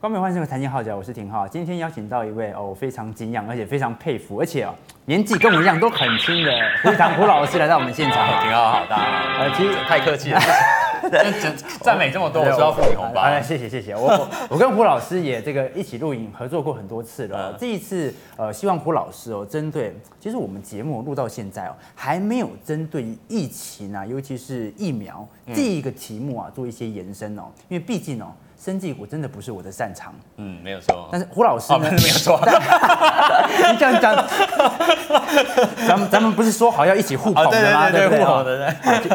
光美欢生的财经号角，我是廷浩。今天邀请到一位哦，我非常敬仰，而且非常佩服，而且哦，年纪跟我一样都很轻的胡宇堂胡老师来到我们现场。廷浩好大啊！呃，其实太客气了，赞美这么多，我需要付你红包。谢谢谢谢。我我跟胡老师也这个一起录影合作过很多次了。这一次呃，希望胡老师哦，针对其实我们节目录到现在哦，还没有针对疫情啊，尤其是疫苗这一个题目啊，做一些延伸哦，因为毕竟哦。生技股真的不是我的擅长，嗯，没有错。但是胡老师呢？哦、没有错。你这样讲，咱们咱们不是说好要一起互捧的吗？对对对，互捧的。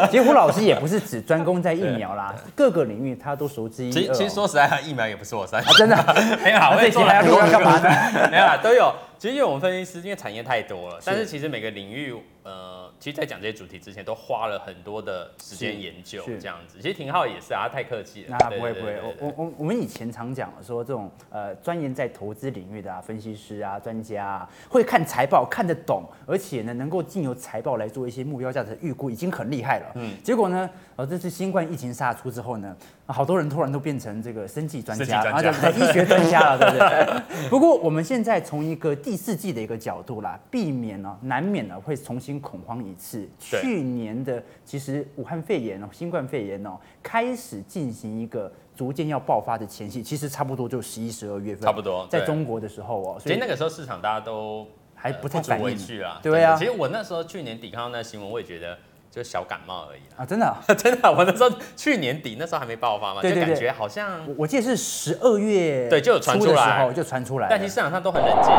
其实胡老师也不是只专攻在疫苗啦，各个领域他都熟知一二。其实其实说实在，疫苗也不是我擅长。真的？没有。这期还要干嘛呢？没有啦，都有。其实因为我们分析师，因为产业太多了，但是其实每个领域，呃。其实，在讲这些主题之前，都花了很多的时间研究，这样子。其实廷浩也是啊，他太客气了。那不会不会，我我我我们以前常讲说，这种呃钻研在投资领域的啊，分析师啊，专家啊，会看财报看得懂，而且呢，能够经由财报来做一些目标价值的预估，已经很厉害了。嗯。结果呢，呃，这次新冠疫情杀出之后呢，好多人突然都变成这个生计专家，然后就医学专家了，对不对？不过我们现在从一个第四季的一个角度啦，避免呢，难免呢会重新恐慌一次。去年的其实武汉肺炎哦，新冠肺炎哦，开始进行一个逐渐要爆发的前夕，其实差不多就十一、十二月份，差不多在中国的时候哦，所以那个时候市场大家都还不太反应啊，对啊。其实我那时候去年底看到那新闻，我也觉得。就小感冒而已啊！真的，真的，我那时候去年底那时候还没爆发嘛，就感觉好像我记得是十二月对，就有传出来，就传出来。但其实市场上都很冷静，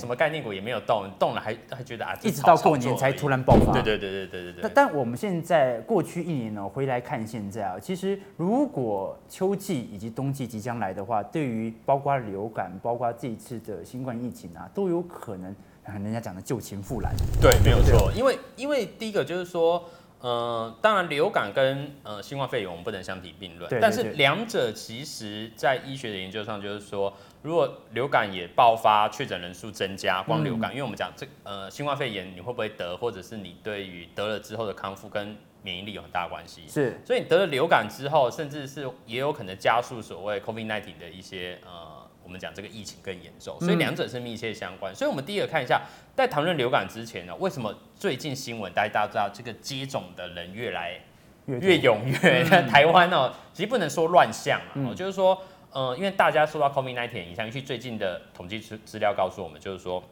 什么概念股也没有动，动了还还觉得啊，一直到过年才突然爆发。对对对对对对对。但但我们现在过去一年呢，回来看现在啊，其实如果秋季以及冬季即将来的话，对于包括流感，包括这一次的新冠疫情啊，都有可能人家讲的旧情复燃。对，没有错，因为因为第一个就是说。呃，当然，流感跟呃新冠肺炎我们不能相提并论，但是两者其实在医学的研究上，就是说，如果流感也爆发，确诊人数增加，光流感，嗯、因为我们讲这呃新冠肺炎你会不会得，或者是你对于得了之后的康复跟免疫力有很大的关系，是，所以你得了流感之后，甚至是也有可能加速所谓 COVID-19 的一些呃。我们讲这个疫情更严重，所以两者是密切相关。嗯、所以，我们第一个看一下，在谈论流感之前呢，为什么最近新闻大家大家知道这个接种的人越来越踊跃？嗯、台湾呢，其实不能说乱象啊，嗯、就是说，呃，因为大家受到 COVID-19 影响，尤其最近的统计资资料告诉我们，就是说，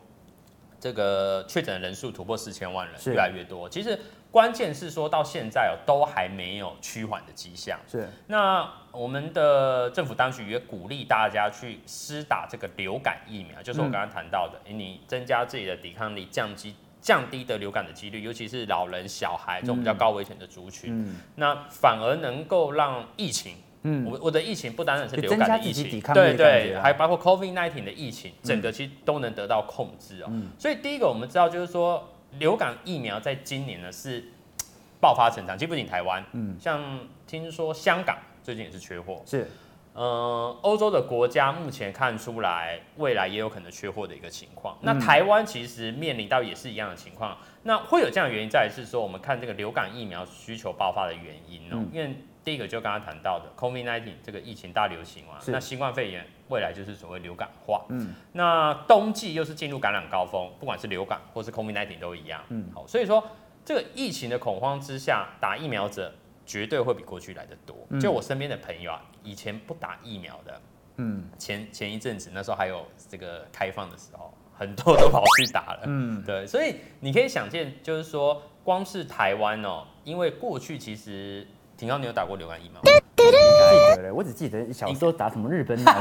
这个确诊的人数突破四千万人，越来越多。其实。关键是说到现在哦，都还没有趋缓的迹象。是，那我们的政府当局也鼓励大家去施打这个流感疫苗，就是我刚刚谈到的，你增加自己的抵抗力，降低降低的流感的几率，尤其是老人、小孩这种比较高危险的族群。嗯，那反而能够让疫情，嗯，我我的疫情不单单是流感的疫情，对对，还包括 COVID-19 的疫情，整个其实都能得到控制哦。所以第一个我们知道就是说。流感疫苗在今年呢是 爆发成长，其实不仅台湾，嗯，像听说香港最近也是缺货，是，呃，欧洲的国家目前看出来未来也有可能缺货的一个情况。那台湾其实面临到也是一样的情况，那会有这样的原因在于是说，我们看这个流感疫苗需求爆发的原因哦，因为第一个就刚刚谈到的 COVID-19 这个疫情大流行嘛，那新冠肺炎。未来就是所谓流感化，嗯，那冬季又是进入感染高峰，不管是流感或是 COVID-19 都一样，嗯，好，所以说这个疫情的恐慌之下，打疫苗者绝对会比过去来的多。就我身边的朋友啊，以前不打疫苗的，嗯，前前一阵子那时候还有这个开放的时候，很多都跑去打了，嗯，对，所以你可以想见，就是说光是台湾哦，因为过去其实廷浩，你有打过流感疫苗吗？记得嘞，我只记得小时候打什么日本脑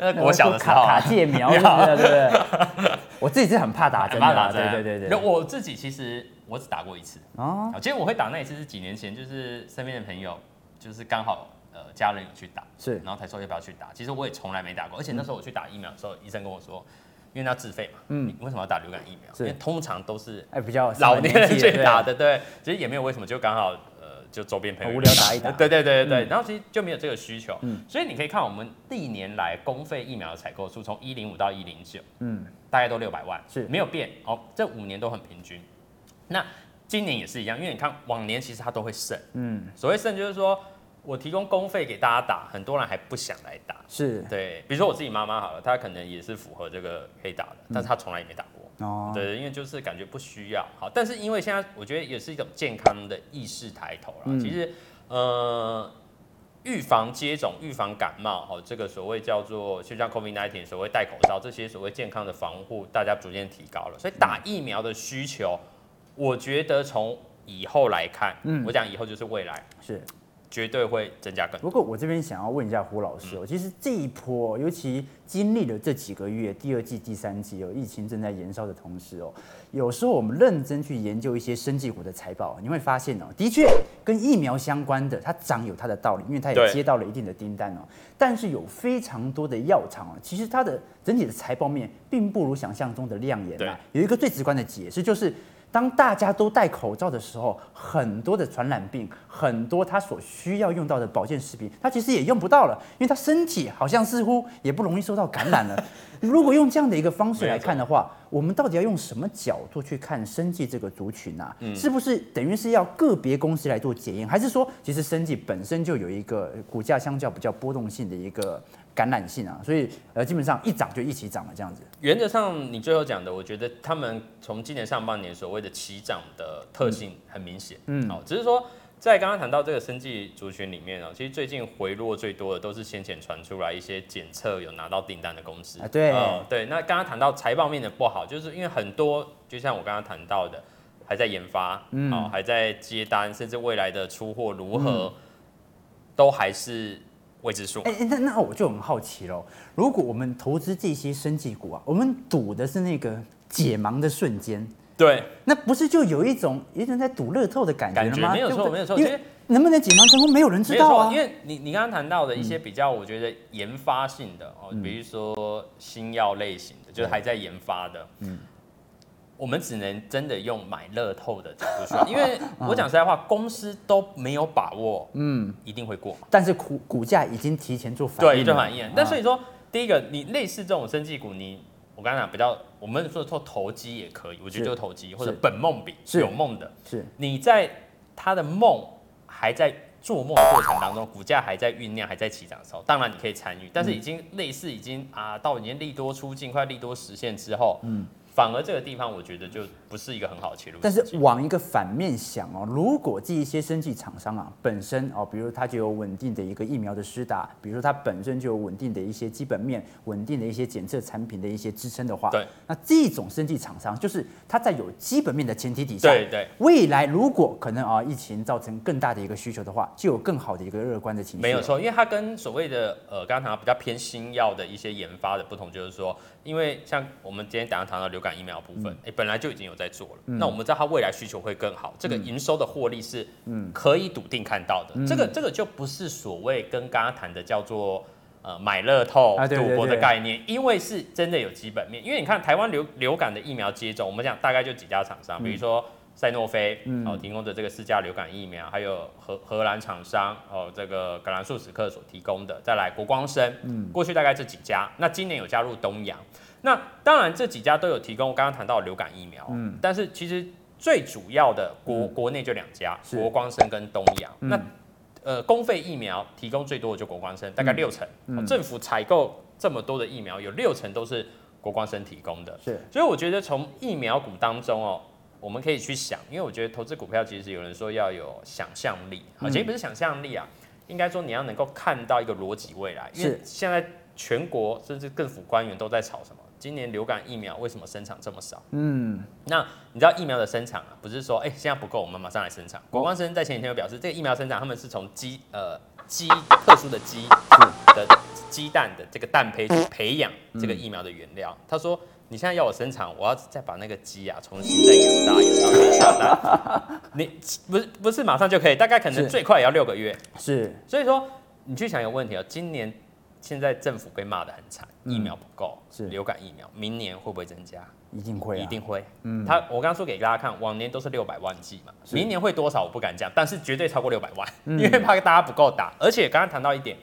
炎，我小的时候卡卡介苗，对不对？我自己是很怕打针的，对对对对。我自己其实我只打过一次哦。其实我会打那一次是几年前，就是身边的朋友，就是刚好呃家人有去打，是，然后才说要不要去打。其实我也从来没打过，而且那时候我去打疫苗的时候，医生跟我说，因为那要自费嘛，嗯，你为什么要打流感疫苗？因为通常都是哎比较老年人去打的，对，其实也没有为什么，就刚好。就周边朋友。无聊打一打，对对对对对，然后其实就没有这个需求，嗯，所以你可以看我们历年来公费疫苗的采购数，从一零五到一零九，嗯，大概都六百万，是。没有变。哦，这五年都很平均。那今年也是一样，因为你看往年其实它都会剩，嗯，所谓剩就是说我提供公费给大家打，很多人还不想来打。是。对，比如说我自己妈妈好了，她可能也是符合这个可以打的，嗯、但是她从来也没打过。哦，对，因为就是感觉不需要。好，但是因为现在我觉得也是一种健康的意识抬头啦。嗯、其实，呃，预防接种、预防感冒，好，这个所谓叫做就像 COVID-19，所谓戴口罩这些所谓健康的防护，大家逐渐提高了，所以打疫苗的需求，我觉得从以后来看，嗯，我讲以后就是未来是。绝对会增加更多。不过我这边想要问一下胡老师哦，其实这一波，尤其经历了这几个月，第二季、第三季哦，疫情正在延烧的同时哦，有时候我们认真去研究一些生技股的财报，你会发现哦，的确跟疫苗相关的，它涨有它的道理，因为它也接到了一定的订单哦。但是有非常多的药厂哦，其实它的整体的财报面并不如想象中的亮眼啊。有一个最直观的解释就是。当大家都戴口罩的时候，很多的传染病，很多他所需要用到的保健食品，他其实也用不到了，因为他身体好像似乎也不容易受到感染了。如果用这样的一个方式来看的话，我们到底要用什么角度去看生计这个族群啊？是不是等于是要个别公司来做检验，还是说其实生计本身就有一个股价相较比较波动性的一个？感染性啊，所以呃，基本上一涨就一起涨了这样子。原则上，你最后讲的，我觉得他们从今年上半年所谓的起涨的特性很明显，嗯，好，只是说在刚刚谈到这个生技族群里面啊，其实最近回落最多的都是先前传出来一些检测有拿到订单的公司啊，对，呃，对。那刚刚谈到财报面的不好，就是因为很多，就像我刚刚谈到的，还在研发，嗯，哦，还在接单，甚至未来的出货如何，都还是。未知数。哎，那那我就很好奇喽。如果我们投资这些生技股啊，我们赌的是那个解盲的瞬间，对，那不是就有一种有一种在赌乐透的感觉吗？没有错，没有错。因为能不能解盲成功，没有人知道啊。因为你你刚刚谈到的一些比较，我觉得研发性的哦，嗯、比如说新药类型的，就是还在研发的，嗯。我们只能真的用买乐透的角度说，因为 我讲实在话，公司都没有把握，嗯，一定会过。但是股股价已经提前做反应，对，做反应。但所以说，第一个，你类似这种生技股，你我刚才讲比较，我们说做投机也可以，我觉得就是。投机或者本梦比是。有梦的，是。你在他的梦还在做梦的过程当中，股价还在酝酿，还在起涨的时候，当然你可以参与。但是已经类似已经啊，到已经利多出尽，快利多实现之后，嗯。反而这个地方，我觉得就不是一个很好的切入。但是往一个反面想哦，如果这一些生技厂商啊本身哦，比如它就有稳定的一个疫苗的施打，比如说它本身就有稳定的一些基本面、稳定的一些检测产品的一些支撑的话，对，那这种生技厂商就是它在有基本面的前提底下，对对，未来如果可能啊，疫情造成更大的一个需求的话，就有更好的一个乐观的情绪。没有错，因为它跟所谓的呃，刚刚谈到比较偏新药的一些研发的不同，就是说。因为像我们今天早上谈到流感疫苗部分，哎、嗯，本来就已经有在做了。嗯、那我们知道它未来需求会更好，这个营收的获利是可以笃定看到的。嗯、这个这个就不是所谓跟刚刚谈的叫做呃买乐透赌博的概念，因为是真的有基本面。因为你看台湾流流感的疫苗接种，我们讲大概就几家厂商，比如说。赛诺菲哦，提供的这个四价流感疫苗，还有荷荷兰厂商哦，这个葛兰素史克所提供的，再来国光生，嗯，过去大概这几家，那今年有加入东阳，那当然这几家都有提供刚刚谈到流感疫苗，嗯，但是其实最主要的国国内就两家，国光生跟东阳，那呃公费疫苗提供最多的就国光生，大概六成，政府采购这么多的疫苗，有六成都是国光生提供的，是，所以我觉得从疫苗股当中哦。我们可以去想，因为我觉得投资股票其实有人说要有想象力，啊，其实不是想象力啊，应该说你要能够看到一个逻辑未来。因为现在全国甚至政府官员都在吵什么？今年流感疫苗为什么生产这么少？嗯，那你知道疫苗的生产啊，不是说哎、欸、现在不够，我们马上来生产。国光生在前几天有表示，这个疫苗生产他们是从鸡呃鸡特殊的鸡的鸡蛋的这个蛋胚去培养这个疫苗的原料。他说。你现在要我生产，我要再把那个鸡啊重新再养大，养到可以下蛋。你不是不是马上就可以，大概可能最快也要六个月。是，所以说你去想一个问题啊，今年现在政府被骂的很惨，疫苗不够，是流感疫苗，明年会不会增加？一定会，一定会。嗯，他我刚刚说给大家看，往年都是六百万剂嘛，明年会多少我不敢讲，但是绝对超过六百万，因为怕大家不够打。而且刚刚谈到一点，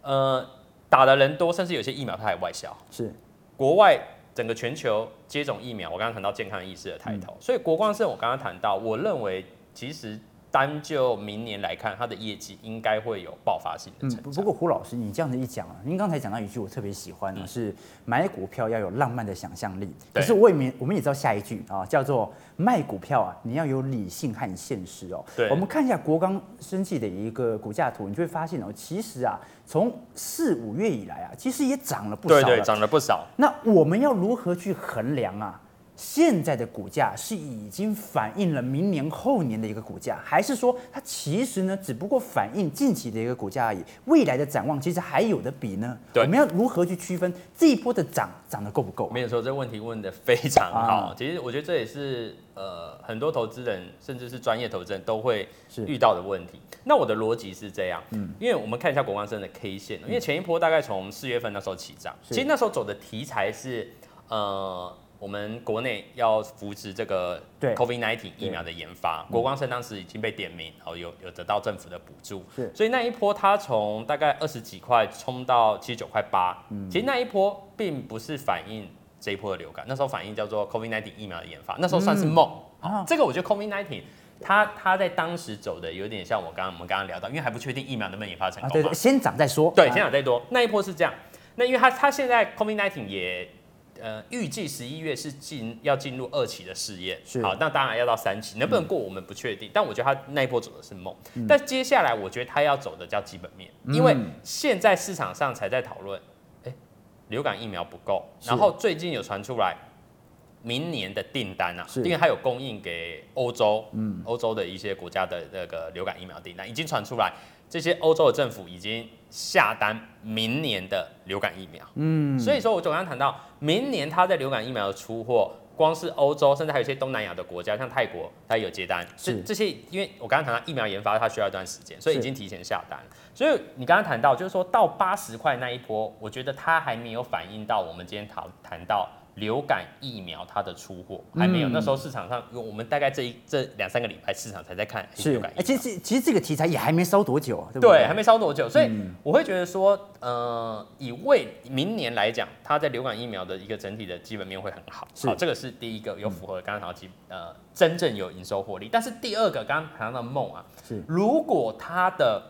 呃，打的人多，甚至有些疫苗它还外销，是国外。整个全球接种疫苗，我刚刚谈到健康意识的抬头，嗯、所以国光是我刚刚谈到，我认为其实单就明年来看，它的业绩应该会有爆发性的成长。不过胡老师，你这样子一讲啊，您刚才讲到一句我特别喜欢的、嗯、是买股票要有浪漫的想象力。可是我也没，我们也知道下一句啊，叫做卖股票啊，你要有理性和现实哦。对，我们看一下国光生技的一个股价图，你就会发现哦，其实啊，从四五月以来啊，其实也涨了不少了。对对，涨了不少。那我们要如何去衡量啊？现在的股价是已经反映了明年后年的一个股价，还是说它其实呢只不过反映近期的一个股价而已？未来的展望其实还有的比呢？对，我们要如何去区分这一波的涨涨得够不够？没有错，这个问题问得非常好。啊、其实我觉得这也是呃很多投资人甚至是专业投资人都会遇到的问题。那我的逻辑是这样，嗯，因为我们看一下国光生的 K 线，因为前一波大概从四月份那时候起涨，其实那时候走的题材是呃。我们国内要扶持这个 COVID-19 疫苗的研发，国光生当时已经被点名，然后有有得到政府的补助，所以那一波它从大概二十几块冲到七十九块八，其实那一波并不是反映这一波的流感，那时候反映叫做 COVID-19 疫苗的研发，那时候算是梦。啊。这个我觉得 COVID-19 它它在当时走的有点像我刚刚我们刚刚聊到，因为还不确定疫苗能不能研发成功嘛，对对，先涨再说，对，先涨再多。那一波是这样，那因为它它现在 COVID-19 也。呃，预计十一月是进要进入二期的试验，好，那当然要到三期，能不能过我们不确定，嗯、但我觉得他那一波走的是梦，嗯、但接下来我觉得他要走的叫基本面，嗯、因为现在市场上才在讨论，欸，流感疫苗不够，然后最近有传出来，明年的订单啊，因为它有供应给欧洲，嗯，欧洲的一些国家的那个流感疫苗订单已经传出来。这些欧洲的政府已经下单明年的流感疫苗，嗯，所以说我刚刚谈到，明年它在流感疫苗的出货，光是欧洲，甚至还有一些东南亚的国家，像泰国，它有接单，是这些，因为我刚刚谈到疫苗研发，它需要一段时间，所以已经提前下单。所以你刚刚谈到，就是说到八十块那一波，我觉得它还没有反映到我们今天讨谈到。流感疫苗它的出货还没有，嗯、那时候市场上，我们大概这一这两三个礼拜市场才在看流感疫苗。其实其实这个题材也还没烧多久，对不对？对，还没烧多久，所以我会觉得说，呃，以为明年来讲，它在流感疫苗的一个整体的基本面会很好。好，这个是第一个有符合刚刚谈到基呃真正有营收获利。但是第二个刚刚谈到的梦啊，是如果它的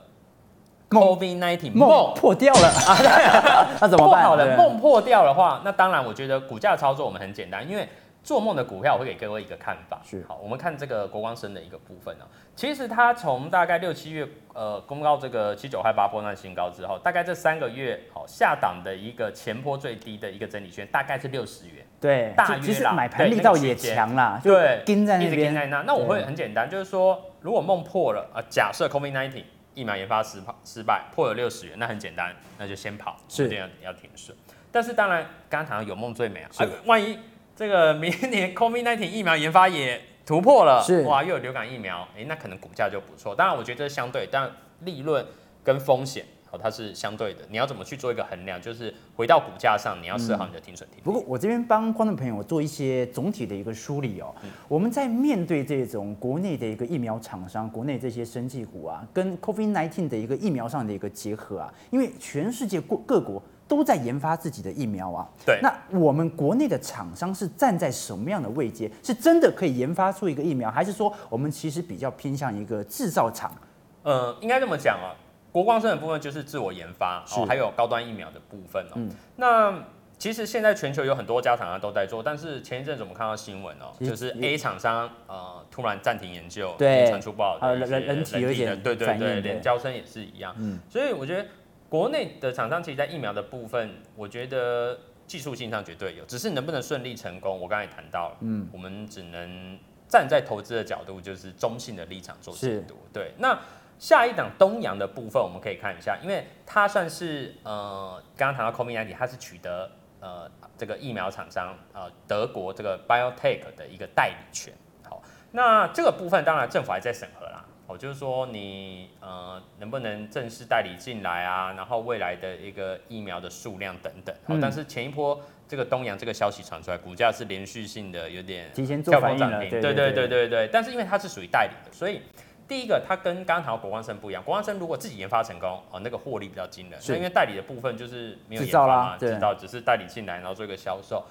COVID-19 梦破掉了啊！那怎么办？好了，梦破掉的话，那当然，我觉得股价操作我们很简单，因为做梦的股票，我会给各位一个看法。是好，我们看这个国光生的一个部分呢。其实它从大概六七月呃公告这个七九块八波段新高之后，大概这三个月好下档的一个前波最低的一个整理圈，大概是六十元。对，大约其实买盘力道也强啦。对，跟在那边。一直盯在那。那我会很简单，就是说，如果梦破了啊，假设 COVID-19。疫苗研发失败，失败破了六十元，那很简单，那就先跑，是这样要停损。但是当然，刚刚谈到有梦最美啊，是万一这个明年 COVID-19 疫苗研发也突破了，是哇，又有流感疫苗，哎、欸，那可能股价就不错。当然，我觉得这是相对，但利润跟风险。它是相对的，你要怎么去做一个衡量？就是回到股价上，你要设好你的停损停、嗯。不过我这边帮观众朋友做一些总体的一个梳理哦。嗯、我们在面对这种国内的一个疫苗厂商，国内这些生技股啊，跟 COVID-19 的一个疫苗上的一个结合啊，因为全世界各各国都在研发自己的疫苗啊。对。那我们国内的厂商是站在什么样的位阶？是真的可以研发出一个疫苗，还是说我们其实比较偏向一个制造厂？呃，应该这么讲啊。国光生的部分就是自我研发哦，还有高端疫苗的部分哦。嗯、那其实现在全球有很多家厂商都在做，但是前一阵子我们看到新闻哦，就是 A 厂商呃突然暂停研究，对，传出不好的人人体的，对对对，连娇生也是一样。嗯，所以我觉得国内的厂商其实，在疫苗的部分，我觉得技术性上绝对有，只是能不能顺利成功，我刚才也谈到了，嗯，我们只能站在投资的角度，就是中性的立场做解读。对，那。下一档东阳的部分，我们可以看一下，因为它算是呃，刚刚谈到 COVID-19，它是取得呃这个疫苗厂商呃德国这个 BioTech 的一个代理权。好，那这个部分当然政府还在审核啦。哦，就是说你呃能不能正式代理进来啊？然后未来的一个疫苗的数量等等。好，但是前一波这个东阳这个消息传出来，股价是连续性的有点提前做反应了。对对对对对对。但是因为它是属于代理的，所以。第一个，它跟刚刚谈到国光生不一样。国光生如果自己研发成功，哦，那个获利比较惊人。是因为代理的部分就是没有研发嘛，知道只是代理进来，然后做一个销售。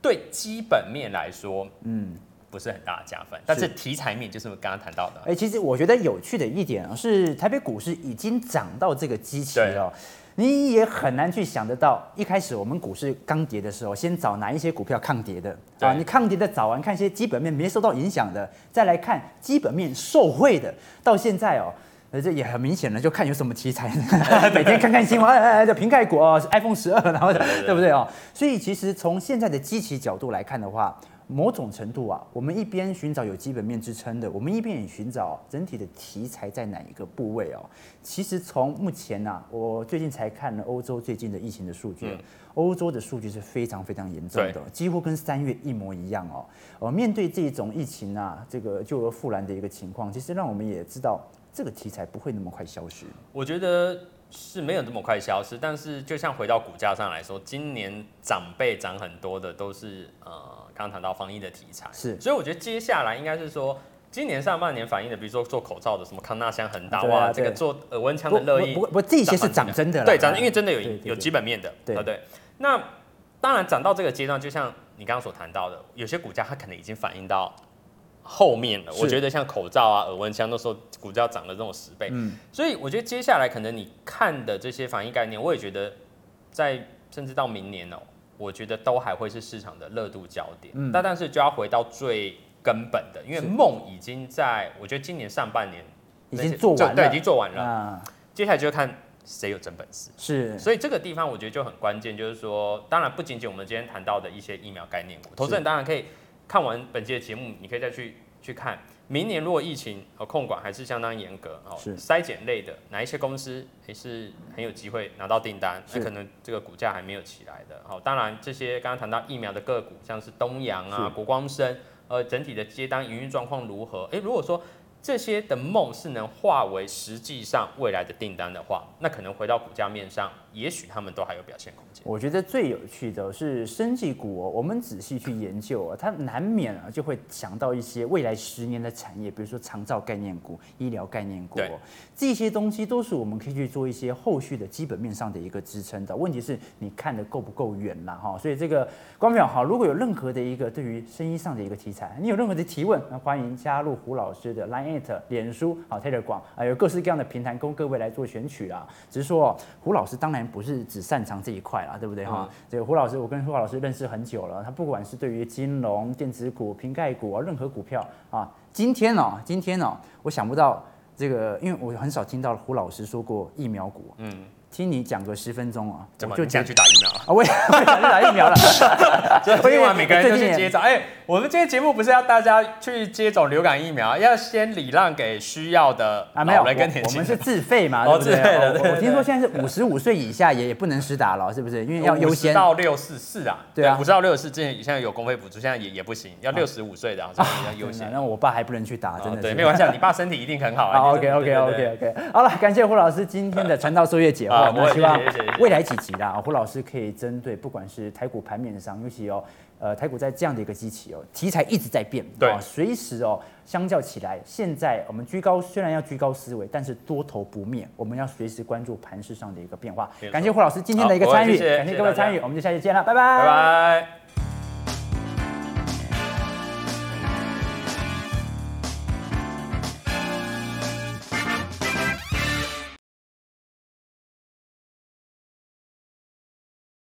对基本面来说，嗯，不是很大的加分。但是题材面就是我们刚刚谈到的。哎，其实我觉得有趣的一点啊，是台北股市已经涨到这个基期了。你也很难去想得到，一开始我们股市刚跌的时候，先找哪一些股票抗跌的啊？你抗跌的找完，看一些基本面没受到影响的，再来看基本面受惠的。到现在哦，呃，这也很明显了，就看有什么题材，每天看看新闻，哎哎哎，就苹果哦，iPhone 十二，然后对不对哦？所以其实从现在的基期角度来看的话。某种程度啊，我们一边寻找有基本面支撑的，我们一边也寻找整体的题材在哪一个部位哦。其实从目前啊，我最近才看了欧洲最近的疫情的数据，欧洲的数据是非常非常严重的，几乎跟三月一模一样哦。呃，面对这种疫情啊，这个救而复燃的一个情况，其实让我们也知道这个题材不会那么快消失。我觉得。是没有这么快消失，但是就像回到股价上来说，今年涨倍涨很多的都是呃，刚刚谈到防疫的题材，是，所以我觉得接下来应该是说，今年上半年反映的，比如说做口罩的什么康纳香、恒大哇，这个做耳温枪的乐意，不不不，这些是涨真的，对，涨，因为真的有有基本面的，对不对？那当然涨到这个阶段，就像你刚刚所谈到的，有些股价它可能已经反映到。后面了，我觉得像口罩啊、耳温枪，那时候股价涨了这种十倍，嗯，所以我觉得接下来可能你看的这些防疫概念，我也觉得在甚至到明年哦，我觉得都还会是市场的热度焦点，嗯，但但是就要回到最根本的，因为梦已经在，我觉得今年上半年已经做完了，对，已经做完了，接下来就要看谁有真本事，是，所以这个地方我觉得就很关键，就是说，当然不仅仅我们今天谈到的一些疫苗概念股，投资人当然可以。看完本期的节目，你可以再去去看，明年如果疫情和控管还是相当严格哦，筛检类的哪一些公司也是很有机会拿到订单，那可能这个股价还没有起来的。好，当然这些刚刚谈到疫苗的个股，像是东阳啊、国光生，呃，整体的接单营运状况如何？诶，如果说。这些的梦是能化为实际上未来的订单的话，那可能回到股价面上，也许他们都还有表现空间。我觉得最有趣的是生技股哦，我们仔细去研究啊，它难免啊就会想到一些未来十年的产业，比如说长照概念股、医疗概念股，对，这些东西都是我们可以去做一些后续的基本面上的一个支撑的。问题是你看的够不够远了哈？所以这个观众朋友好，如果有任何的一个对于生意上的一个题材，你有任何的提问，那欢迎加入胡老师的 Line。脸书啊，Telegram 啊，有各式各样的平台供各位来做选取啊。只是说，胡老师当然不是只擅长这一块啦，对不对哈？嗯、这个胡老师，我跟胡老师认识很久了，他不管是对于金融、电子股、瓶盖股啊，任何股票啊，今天哦，今天哦，我想不到这个，因为我很少听到胡老师说过疫苗股，嗯。听你讲个十分钟啊，怎么就这样去打疫苗啊？我也 想去打疫苗了，所以每个人都去接种。哎，我们今天节目不是要大家去接种流感疫苗，要先礼让给需要的啊，没有人跟年轻人。我们是自费嘛，哦，自费的。我听说现在是五十五岁以下也也不能施打了，是不是？因为要优先到六十四啊，对啊，五十到六十四之前现在有公费补助，现在也也不行，要六十五岁的好像要优先。那我爸还不能去打，真的对，没关系，你爸身体一定很好啊。OK OK OK OK，好了，感谢胡老师今天的传道授业解惑。我希望未来几集啦，胡老师可以针对不管是台股盘面上，尤其哦，呃，台股在这样的一个基期哦，题材一直在变，对，随时哦，相较起来，现在我们居高虽然要居高思维，但是多头不灭，我们要随时关注盘势上的一个变化。感谢胡老师今天的一个参与，感谢各位参与，我们就下期见了，拜拜。拜拜。